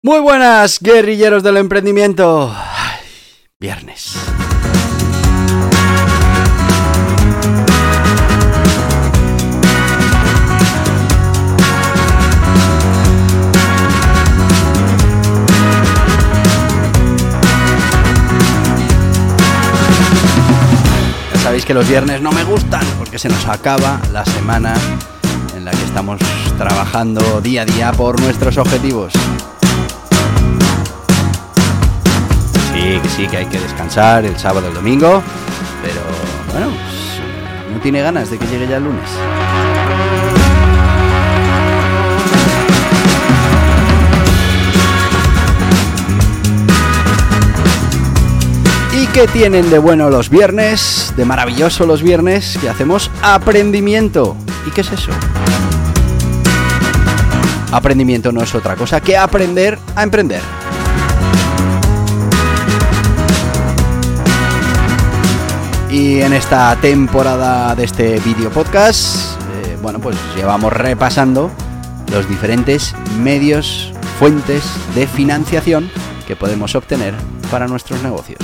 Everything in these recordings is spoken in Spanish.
Muy buenas, guerrilleros del emprendimiento. Viernes. Ya sabéis que los viernes no me gustan porque se nos acaba la semana en la que estamos trabajando día a día por nuestros objetivos. Que sí, que hay que descansar el sábado el domingo, pero bueno, pues, no tiene ganas de que llegue ya el lunes. ¿Y qué tienen de bueno los viernes? De maravilloso los viernes que hacemos aprendimiento. ¿Y qué es eso? Aprendimiento no es otra cosa que aprender a emprender. Y en esta temporada de este video podcast, eh, bueno, pues llevamos repasando los diferentes medios, fuentes de financiación que podemos obtener para nuestros negocios.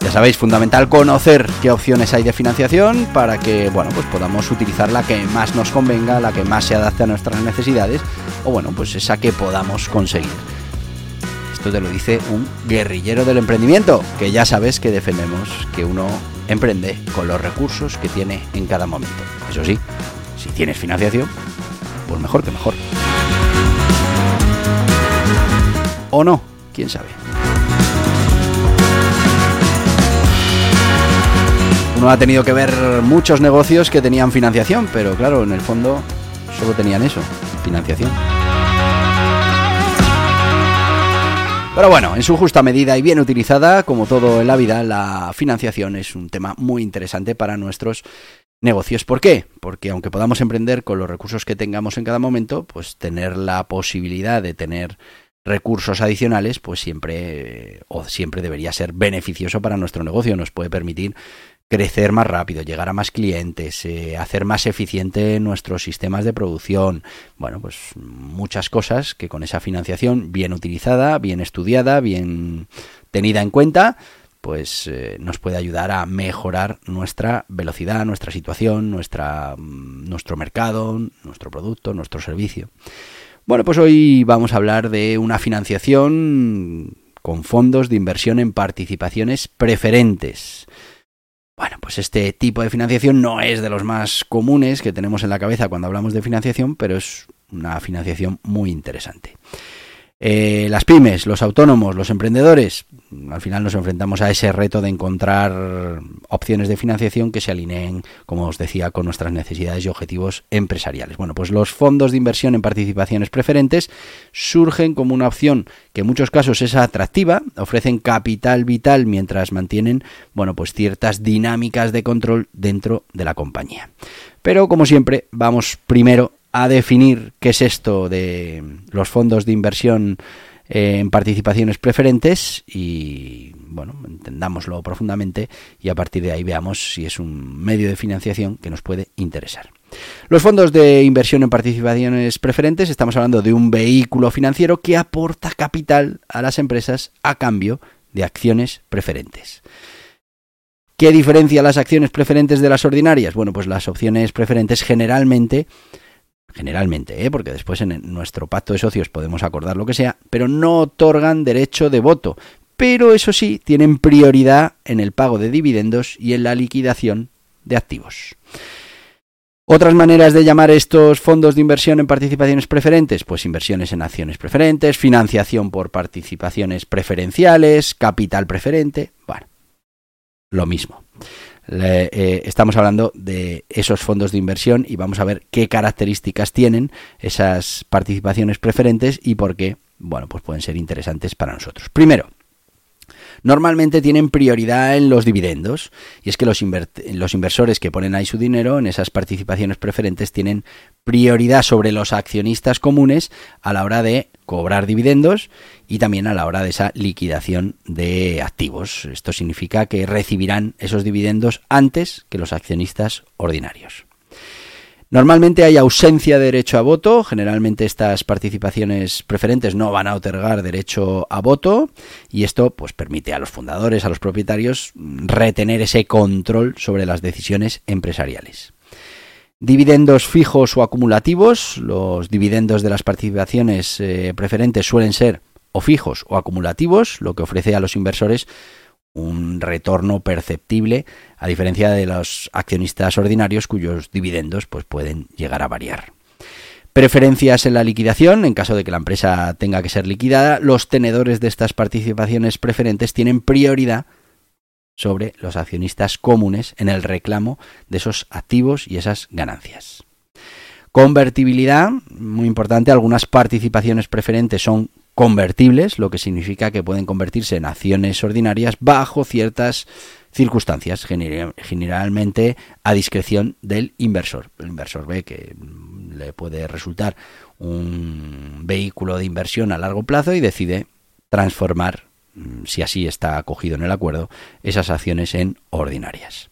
Ya sabéis, fundamental conocer qué opciones hay de financiación para que, bueno, pues podamos utilizar la que más nos convenga, la que más se adapte a nuestras necesidades o bueno, pues esa que podamos conseguir. Esto te lo dice un guerrillero del emprendimiento, que ya sabes que defendemos que uno emprende con los recursos que tiene en cada momento. Eso sí, si tienes financiación, pues mejor que mejor. O no, quién sabe. Uno ha tenido que ver muchos negocios que tenían financiación, pero claro, en el fondo solo tenían eso, financiación. Pero bueno, en su justa medida y bien utilizada, como todo en la vida, la financiación es un tema muy interesante para nuestros negocios. ¿Por qué? Porque aunque podamos emprender con los recursos que tengamos en cada momento, pues tener la posibilidad de tener recursos adicionales, pues siempre o siempre debería ser beneficioso para nuestro negocio. Nos puede permitir crecer más rápido, llegar a más clientes, eh, hacer más eficiente nuestros sistemas de producción. Bueno, pues muchas cosas que con esa financiación bien utilizada, bien estudiada, bien tenida en cuenta, pues eh, nos puede ayudar a mejorar nuestra velocidad, nuestra situación, nuestra, mm, nuestro mercado, nuestro producto, nuestro servicio. Bueno, pues hoy vamos a hablar de una financiación con fondos de inversión en participaciones preferentes. Bueno, pues este tipo de financiación no es de los más comunes que tenemos en la cabeza cuando hablamos de financiación, pero es una financiación muy interesante. Eh, las pymes, los autónomos, los emprendedores, al final nos enfrentamos a ese reto de encontrar opciones de financiación que se alineen, como os decía, con nuestras necesidades y objetivos empresariales. Bueno, pues los fondos de inversión en participaciones preferentes surgen como una opción que en muchos casos es atractiva, ofrecen capital vital mientras mantienen, bueno, pues ciertas dinámicas de control dentro de la compañía. Pero como siempre, vamos primero a definir qué es esto de los fondos de inversión en participaciones preferentes y bueno, entendámoslo profundamente y a partir de ahí veamos si es un medio de financiación que nos puede interesar. Los fondos de inversión en participaciones preferentes, estamos hablando de un vehículo financiero que aporta capital a las empresas a cambio de acciones preferentes. ¿Qué diferencia las acciones preferentes de las ordinarias? Bueno, pues las opciones preferentes generalmente generalmente, ¿eh? porque después en nuestro pacto de socios podemos acordar lo que sea, pero no otorgan derecho de voto. Pero eso sí, tienen prioridad en el pago de dividendos y en la liquidación de activos. Otras maneras de llamar estos fondos de inversión en participaciones preferentes, pues inversiones en acciones preferentes, financiación por participaciones preferenciales, capital preferente, bueno. lo mismo. Eh, estamos hablando de esos fondos de inversión y vamos a ver qué características tienen esas participaciones preferentes y por qué, bueno, pues pueden ser interesantes para nosotros. Primero, normalmente tienen prioridad en los dividendos y es que los, los, inversores que ponen ahí su dinero en esas participaciones preferentes tienen prioridad sobre los accionistas comunes a la hora de cobrar dividendos y también a la hora de esa liquidación de activos. Esto significa que recibirán esos dividendos antes que los accionistas ordinarios. Normalmente hay ausencia de derecho a voto, generalmente estas participaciones preferentes no van a otorgar derecho a voto y esto pues permite a los fundadores, a los propietarios retener ese control sobre las decisiones empresariales. Dividendos fijos o acumulativos, los dividendos de las participaciones eh, preferentes suelen ser o fijos o acumulativos, lo que ofrece a los inversores un retorno perceptible, a diferencia de los accionistas ordinarios cuyos dividendos pues, pueden llegar a variar. Preferencias en la liquidación, en caso de que la empresa tenga que ser liquidada, los tenedores de estas participaciones preferentes tienen prioridad sobre los accionistas comunes en el reclamo de esos activos y esas ganancias. Convertibilidad, muy importante, algunas participaciones preferentes son convertibles, lo que significa que pueden convertirse en acciones ordinarias bajo ciertas circunstancias, generalmente a discreción del inversor. El inversor ve que mm, le puede resultar un vehículo de inversión a largo plazo y decide transformar, mm, si así está acogido en el acuerdo, esas acciones en ordinarias.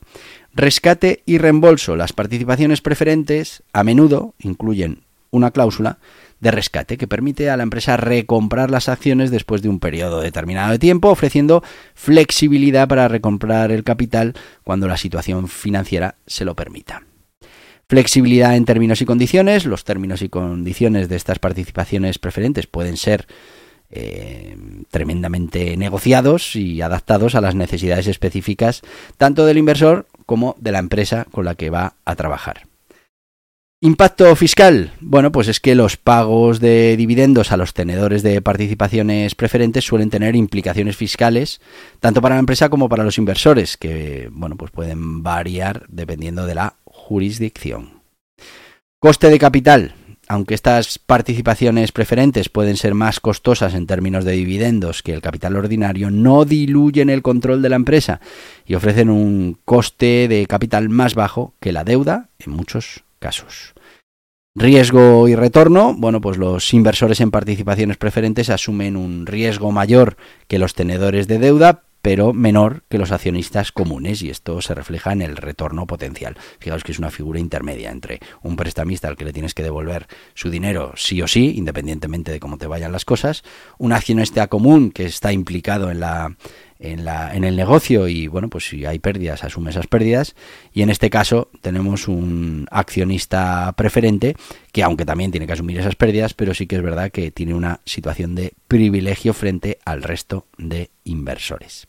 Rescate y reembolso. Las participaciones preferentes a menudo incluyen una cláusula de rescate que permite a la empresa recomprar las acciones después de un periodo determinado de tiempo, ofreciendo flexibilidad para recomprar el capital cuando la situación financiera se lo permita. Flexibilidad en términos y condiciones. Los términos y condiciones de estas participaciones preferentes pueden ser eh, tremendamente negociados y adaptados a las necesidades específicas tanto del inversor como de la empresa con la que va a trabajar. Impacto fiscal. Bueno, pues es que los pagos de dividendos a los tenedores de participaciones preferentes suelen tener implicaciones fiscales tanto para la empresa como para los inversores, que bueno, pues pueden variar dependiendo de la jurisdicción. Coste de capital. Aunque estas participaciones preferentes pueden ser más costosas en términos de dividendos que el capital ordinario, no diluyen el control de la empresa y ofrecen un coste de capital más bajo que la deuda en muchos casos. Riesgo y retorno. Bueno, pues los inversores en participaciones preferentes asumen un riesgo mayor que los tenedores de deuda, pero menor que los accionistas comunes y esto se refleja en el retorno potencial. Fijaos que es una figura intermedia entre un prestamista al que le tienes que devolver su dinero sí o sí, independientemente de cómo te vayan las cosas, un accionista común que está implicado en la en, la, en el negocio y bueno, pues si hay pérdidas, asume esas pérdidas. Y en este caso tenemos un accionista preferente que aunque también tiene que asumir esas pérdidas, pero sí que es verdad que tiene una situación de privilegio frente al resto de inversores.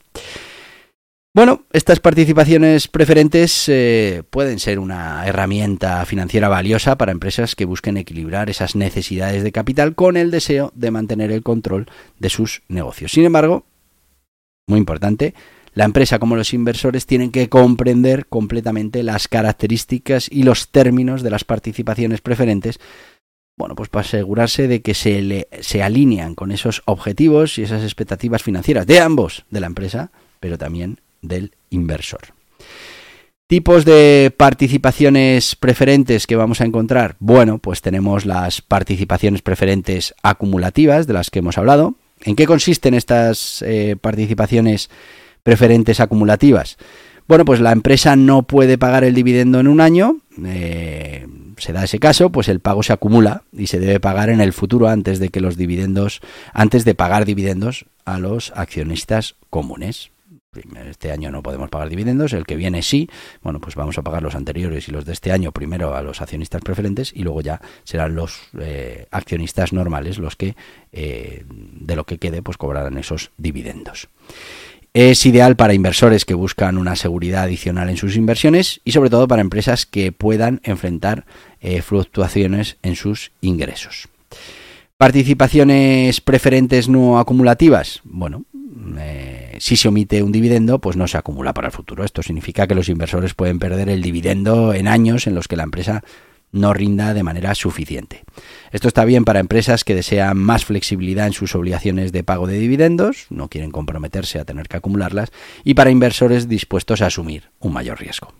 Bueno, estas participaciones preferentes eh, pueden ser una herramienta financiera valiosa para empresas que busquen equilibrar esas necesidades de capital con el deseo de mantener el control de sus negocios. Sin embargo, muy importante, la empresa como los inversores tienen que comprender completamente las características y los términos de las participaciones preferentes, bueno, pues para asegurarse de que se, le, se alinean con esos objetivos y esas expectativas financieras de ambos, de la empresa, pero también del inversor. Tipos de participaciones preferentes que vamos a encontrar. Bueno, pues tenemos las participaciones preferentes acumulativas de las que hemos hablado, ¿En qué consisten estas eh, participaciones preferentes acumulativas? Bueno, pues la empresa no puede pagar el dividendo en un año, eh, se da ese caso, pues el pago se acumula y se debe pagar en el futuro antes de que los dividendos, antes de pagar dividendos a los accionistas comunes este año no podemos pagar dividendos, el que viene sí, bueno, pues vamos a pagar los anteriores y los de este año primero a los accionistas preferentes y luego ya serán los eh, accionistas normales los que eh, de lo que quede pues cobrarán esos dividendos. Es ideal para inversores que buscan una seguridad adicional en sus inversiones y sobre todo para empresas que puedan enfrentar eh, fluctuaciones en sus ingresos. Participaciones preferentes no acumulativas. Bueno, si se omite un dividendo, pues no se acumula para el futuro. Esto significa que los inversores pueden perder el dividendo en años en los que la empresa no rinda de manera suficiente. Esto está bien para empresas que desean más flexibilidad en sus obligaciones de pago de dividendos, no quieren comprometerse a tener que acumularlas, y para inversores dispuestos a asumir un mayor riesgo.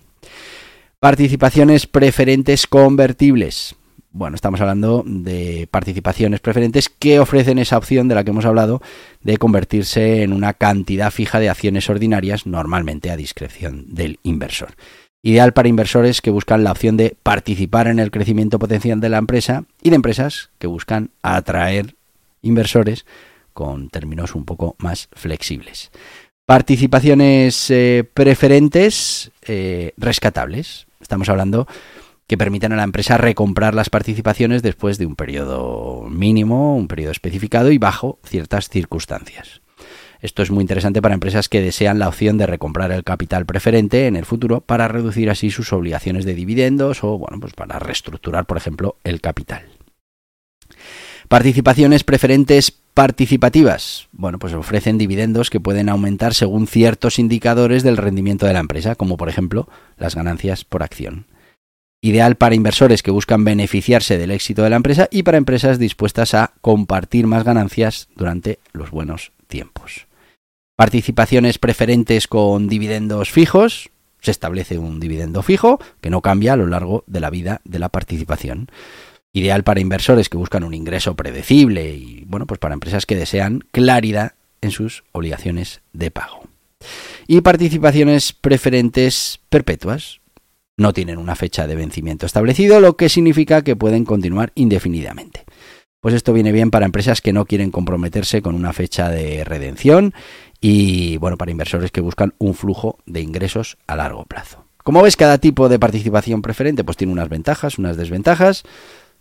Participaciones preferentes convertibles. Bueno, estamos hablando de participaciones preferentes que ofrecen esa opción de la que hemos hablado de convertirse en una cantidad fija de acciones ordinarias, normalmente a discreción del inversor ideal para inversores que buscan la opción de participar en el crecimiento potencial de la empresa y de empresas que buscan atraer inversores con términos un poco más flexibles. Participaciones eh, preferentes eh, rescatables. Estamos hablando que permiten a la empresa recomprar las participaciones después de un periodo mínimo, un periodo especificado y bajo ciertas circunstancias. Esto es muy interesante para empresas que desean la opción de recomprar el capital preferente en el futuro para reducir así sus obligaciones de dividendos o bueno, pues para reestructurar, por ejemplo, el capital. Participaciones preferentes participativas. Bueno, pues ofrecen dividendos que pueden aumentar según ciertos indicadores del rendimiento de la empresa, como por ejemplo las ganancias por acción. Ideal para inversores que buscan beneficiarse del éxito de la empresa y para empresas dispuestas a compartir más ganancias durante los buenos tiempos participaciones preferentes con dividendos fijos, se establece un dividendo fijo que no cambia a lo largo de la vida de la participación. Ideal para inversores que buscan un ingreso predecible y, bueno, pues para empresas que desean claridad en sus obligaciones de pago. Y participaciones preferentes perpetuas. No tienen una fecha de vencimiento establecido, lo que significa que pueden continuar indefinidamente. Pues esto viene bien para empresas que no quieren comprometerse con una fecha de redención y bueno, para inversores que buscan un flujo de ingresos a largo plazo. Como ves, cada tipo de participación preferente pues tiene unas ventajas, unas desventajas.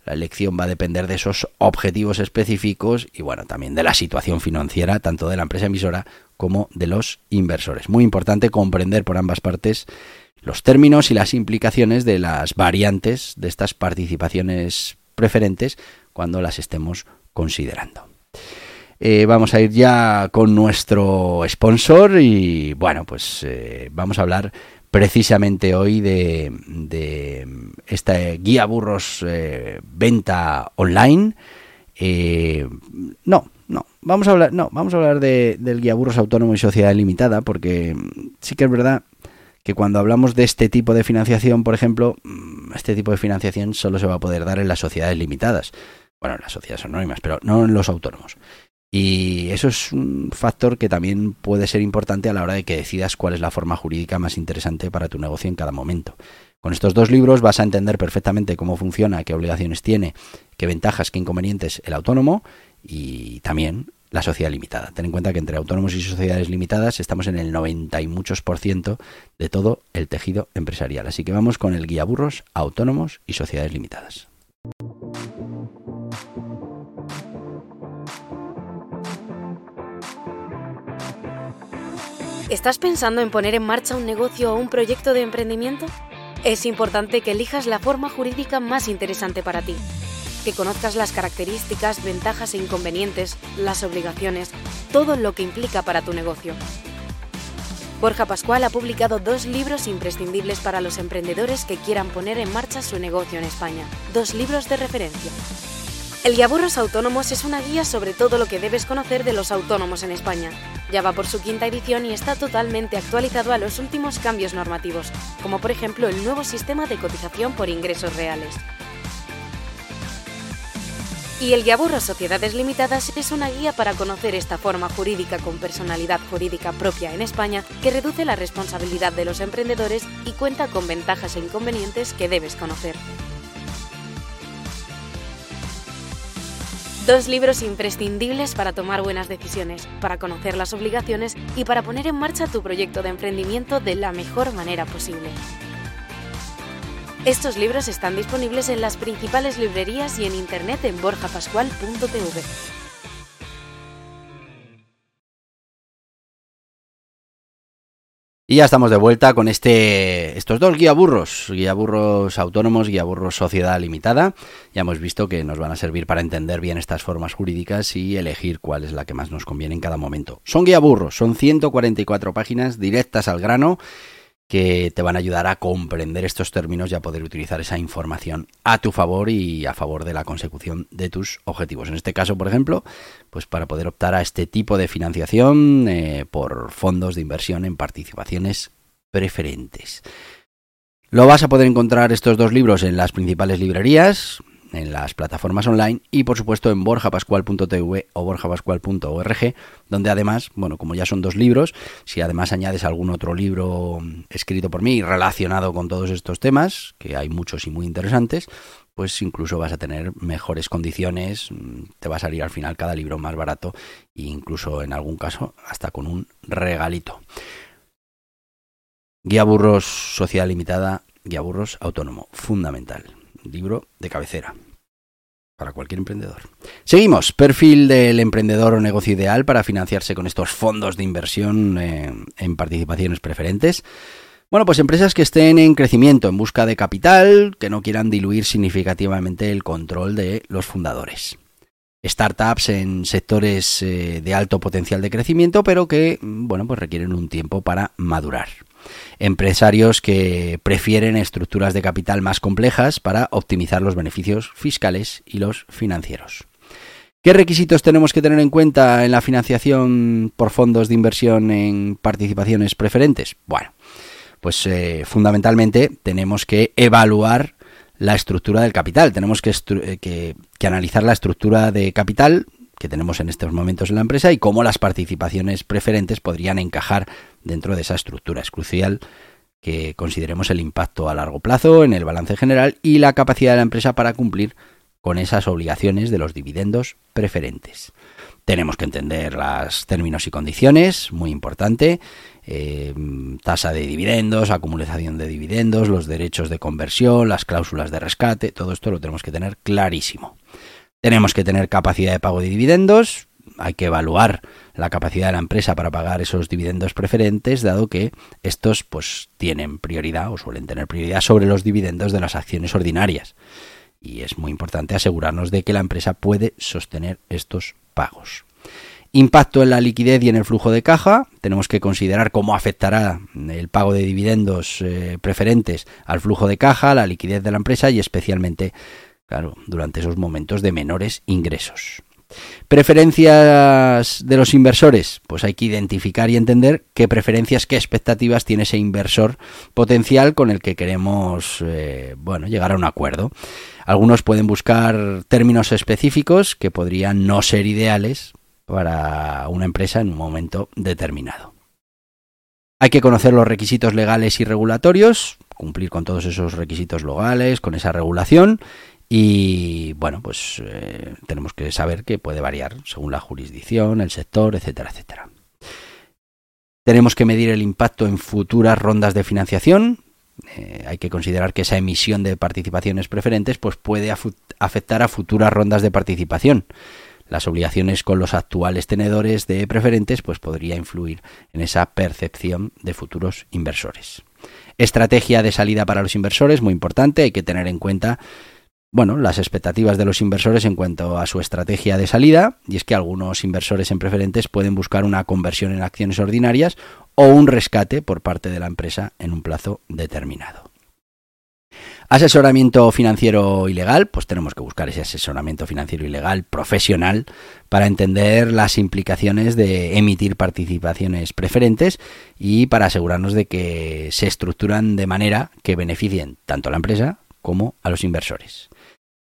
La elección va a depender de esos objetivos específicos y bueno, también de la situación financiera tanto de la empresa emisora como de los inversores. Muy importante comprender por ambas partes los términos y las implicaciones de las variantes de estas participaciones preferentes cuando las estemos considerando. Eh, vamos a ir ya con nuestro sponsor y bueno, pues eh, vamos a hablar precisamente hoy de, esta guía burros eh, venta online. no, no, vamos a hablar, no, vamos a hablar del guía burros autónomo y sociedad limitada porque sí que es verdad que cuando hablamos de este tipo de financiación, por ejemplo, mm, este tipo de financiación solo se va a poder dar en las sociedades limitadas. Bueno, en las sociedades anónimas, pero no en los autónomos. Y eso es un factor que también puede ser importante a la hora de que decidas cuál es la forma jurídica más interesante para tu negocio en cada momento. Con estos dos libros vas a entender perfectamente cómo funciona, qué obligaciones tiene, qué ventajas, qué inconvenientes el autónomo y también la sociedad limitada. Ten en cuenta que entre autónomos y sociedades limitadas estamos en el 90 y muchos por ciento de todo el tejido empresarial. Así que vamos con el guía burros, autónomos y sociedades limitadas. ¿Estás pensando en poner en marcha un negocio o un proyecto de emprendimiento? Es importante que elijas la forma jurídica más interesante para ti, que conozcas las características, ventajas e inconvenientes, las obligaciones, todo lo que implica para tu negocio. Borja Pascual ha publicado dos libros imprescindibles para los emprendedores que quieran poner en marcha su negocio en España, dos libros de referencia. El Guiaburros Autónomos es una guía sobre todo lo que debes conocer de los autónomos en España. Ya va por su quinta edición y está totalmente actualizado a los últimos cambios normativos, como por ejemplo el nuevo sistema de cotización por ingresos reales. Y el Guiaburros Sociedades Limitadas es una guía para conocer esta forma jurídica con personalidad jurídica propia en España que reduce la responsabilidad de los emprendedores y cuenta con ventajas e inconvenientes que debes conocer. Dos libros imprescindibles para tomar buenas decisiones, para conocer las obligaciones y para poner en marcha tu proyecto de emprendimiento de la mejor manera posible. Estos libros están disponibles en las principales librerías y en internet en borjapascual.tv. Y ya estamos de vuelta con este, estos dos guiaburros, guiaburros autónomos, guiaburros sociedad limitada. Ya hemos visto que nos van a servir para entender bien estas formas jurídicas y elegir cuál es la que más nos conviene en cada momento. Son guiaburros, son 144 páginas directas al grano que te van a ayudar a comprender estos términos y a poder utilizar esa información a tu favor y a favor de la consecución de tus objetivos. En este caso, por ejemplo, pues para poder optar a este tipo de financiación eh, por fondos de inversión en participaciones preferentes. Lo vas a poder encontrar estos dos libros en las principales librerías, en las plataformas online y por supuesto en borjapascual.tv o borjapascual.org, donde además, bueno, como ya son dos libros, si además añades algún otro libro escrito por mí relacionado con todos estos temas, que hay muchos y muy interesantes, pues incluso vas a tener mejores condiciones, te va a salir al final cada libro más barato e incluso en algún caso hasta con un regalito. Guía Burros Sociedad Limitada, Guía Burros Autónomo, fundamental libro de cabecera para cualquier emprendedor. Seguimos, perfil del emprendedor o negocio ideal para financiarse con estos fondos de inversión eh, en participaciones preferentes. Bueno, pues empresas que estén en crecimiento, en busca de capital, que no quieran diluir significativamente el control de los fundadores. Startups en sectores eh, de alto potencial de crecimiento, pero que, bueno, pues requieren un tiempo para madurar empresarios que prefieren estructuras de capital más complejas para optimizar los beneficios fiscales y los financieros. ¿Qué requisitos tenemos que tener en cuenta en la financiación por fondos de inversión en participaciones preferentes? Bueno, pues eh, fundamentalmente tenemos que evaluar la estructura del capital. Tenemos que, que, analizar la estructura de capital que tenemos en estos momentos en la empresa y cómo las participaciones preferentes podrían encajar dentro de esa estructura. Es crucial que consideremos el impacto a largo plazo en el balance general y la capacidad de la empresa para cumplir con esas obligaciones de los dividendos preferentes. Tenemos que entender los términos y condiciones, muy importante, eh, tasa de dividendos, acumulación de dividendos, los derechos de conversión, las cláusulas de rescate, todo esto lo tenemos que tener clarísimo. Tenemos que tener capacidad de pago de dividendos, hay que evaluar la capacidad de la empresa para pagar esos dividendos preferentes, dado que estos pues tienen prioridad o suelen tener prioridad sobre los dividendos de las acciones ordinarias. Y es muy importante asegurarnos de que la empresa puede sostener estos pagos. Impacto en la liquidez y en el flujo de caja. Tenemos que considerar cómo afectará el pago de dividendos eh, preferentes al flujo de caja, la liquidez de la empresa y especialmente Claro, durante esos momentos de menores ingresos. Preferencias de los inversores, pues hay que identificar y entender qué preferencias, qué expectativas tiene ese inversor potencial con el que queremos, eh, bueno, llegar a un acuerdo. Algunos pueden buscar términos específicos que podrían no ser ideales para una empresa en un momento determinado. Hay que conocer los requisitos legales y regulatorios, cumplir con todos esos requisitos legales, con esa regulación y bueno, pues eh, tenemos que saber que puede variar según la jurisdicción, el sector, etcétera, etcétera. Tenemos que medir el impacto en futuras rondas de financiación. Eh, hay que considerar que esa emisión de participaciones preferentes pues puede afectar a futuras rondas de participación. Las obligaciones con los actuales tenedores de preferentes pues podría influir en esa percepción de futuros inversores. Estrategia de salida para los inversores, muy importante, hay que tener en cuenta bueno, las expectativas de los inversores en cuanto a su estrategia de salida, y es que algunos inversores en preferentes pueden buscar una conversión en acciones ordinarias o un rescate por parte de la empresa en un plazo determinado. Asesoramiento financiero ilegal, pues tenemos que buscar ese asesoramiento financiero ilegal profesional para entender las implicaciones de emitir participaciones preferentes y para asegurarnos de que se estructuran de manera que beneficien tanto a la empresa como a los inversores.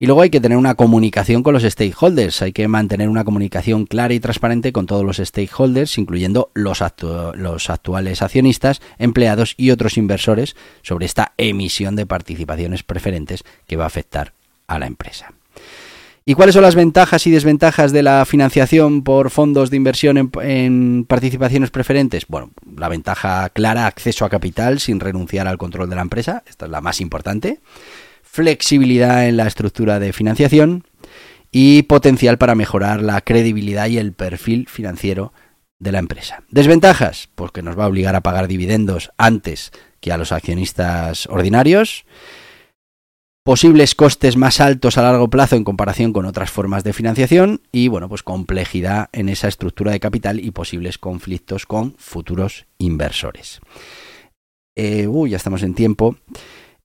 Y luego hay que tener una comunicación con los stakeholders, hay que mantener una comunicación clara y transparente con todos los stakeholders, incluyendo los, actuales accionistas, empleados y otros inversores sobre esta emisión de participaciones preferentes que va a afectar a la empresa. ¿Y cuáles son las ventajas y desventajas de la financiación por fondos de inversión en, participaciones preferentes? Bueno, la ventaja clara, acceso a capital sin renunciar al control de la empresa, esta es la más importante flexibilidad en la estructura de financiación y potencial para mejorar la credibilidad y el perfil financiero de la empresa. Desventajas, porque nos va a obligar a pagar dividendos antes que a los accionistas ordinarios. Posibles costes más altos a largo plazo en comparación con otras formas de financiación y bueno, pues complejidad en esa estructura de capital y posibles conflictos con futuros inversores. Eh, uy, ya estamos en tiempo.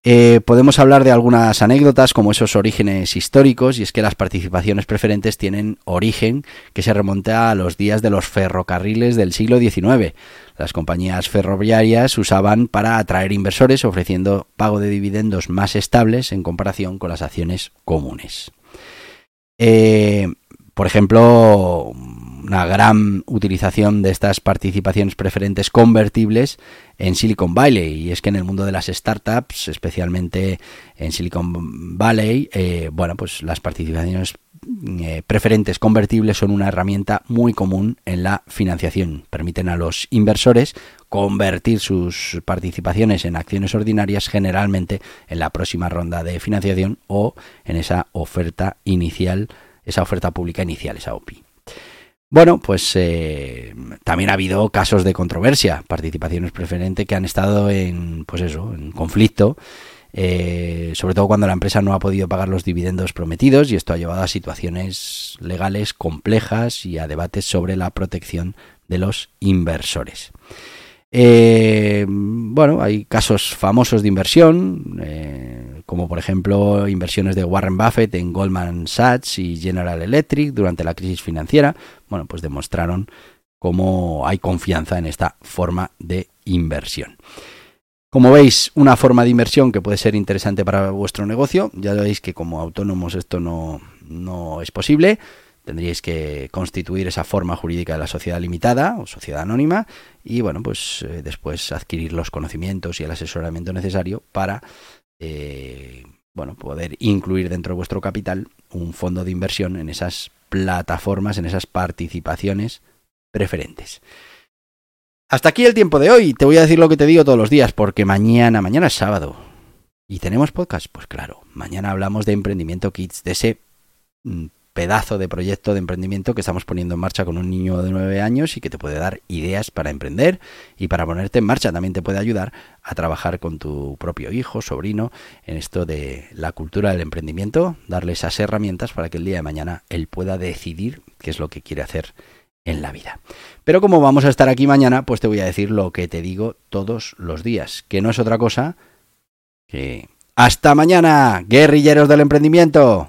Eh, podemos hablar de algunas anécdotas como esos orígenes históricos y es que las participaciones preferentes tienen origen que se remonta a los días de los ferrocarriles del siglo XIX. Las compañías ferroviarias usaban para atraer inversores ofreciendo pago de dividendos más estables en comparación con las acciones comunes. Eh, por ejemplo, una gran utilización de estas participaciones preferentes convertibles en Silicon Valley. Y es que en el mundo de las startups, especialmente en Silicon Valley, eh, bueno, pues las participaciones eh, preferentes convertibles son una herramienta muy común en la financiación. Permiten a los inversores convertir sus participaciones en acciones ordinarias generalmente en la próxima ronda de financiación o en esa oferta inicial, esa oferta pública inicial, esa OPI. Bueno, pues eh, también ha habido casos de controversia, participaciones preferentes que han estado en, pues eso, en conflicto, eh, sobre todo cuando la empresa no ha podido pagar los dividendos prometidos y esto ha llevado a situaciones legales complejas y a debates sobre la protección de los inversores. Eh, bueno, hay casos famosos de inversión, como por ejemplo inversiones de Warren Buffett en Goldman Sachs y General Electric durante la crisis financiera. Bueno, pues demostraron cómo hay confianza en esta forma de inversión. Como veis, una forma de inversión que puede ser interesante para vuestro negocio. Ya veis que como autónomos esto no, no es posible tendríais que constituir esa forma jurídica de la sociedad limitada o sociedad anónima y bueno pues eh, después adquirir los conocimientos y el asesoramiento necesario para eh, bueno poder incluir dentro de vuestro capital un fondo de inversión en esas plataformas en esas participaciones preferentes. Hasta aquí el tiempo de hoy. Te voy a decir lo que te digo todos los días porque mañana mañana es sábado. Y tenemos podcast pues claro mañana hablamos de emprendimiento kits de ese mm, pedazo de proyecto de emprendimiento que estamos poniendo en marcha con un niño de 9 años y que te puede dar ideas para emprender y para ponerte en marcha. También te puede ayudar a trabajar con tu propio hijo, sobrino, en esto de la cultura del emprendimiento, darle esas herramientas para que el día de mañana él pueda decidir qué es lo que quiere hacer en la vida. Pero como vamos a estar aquí mañana, pues te voy a decir lo que te digo todos los días, que no es otra cosa que... Hasta mañana, guerrilleros del emprendimiento.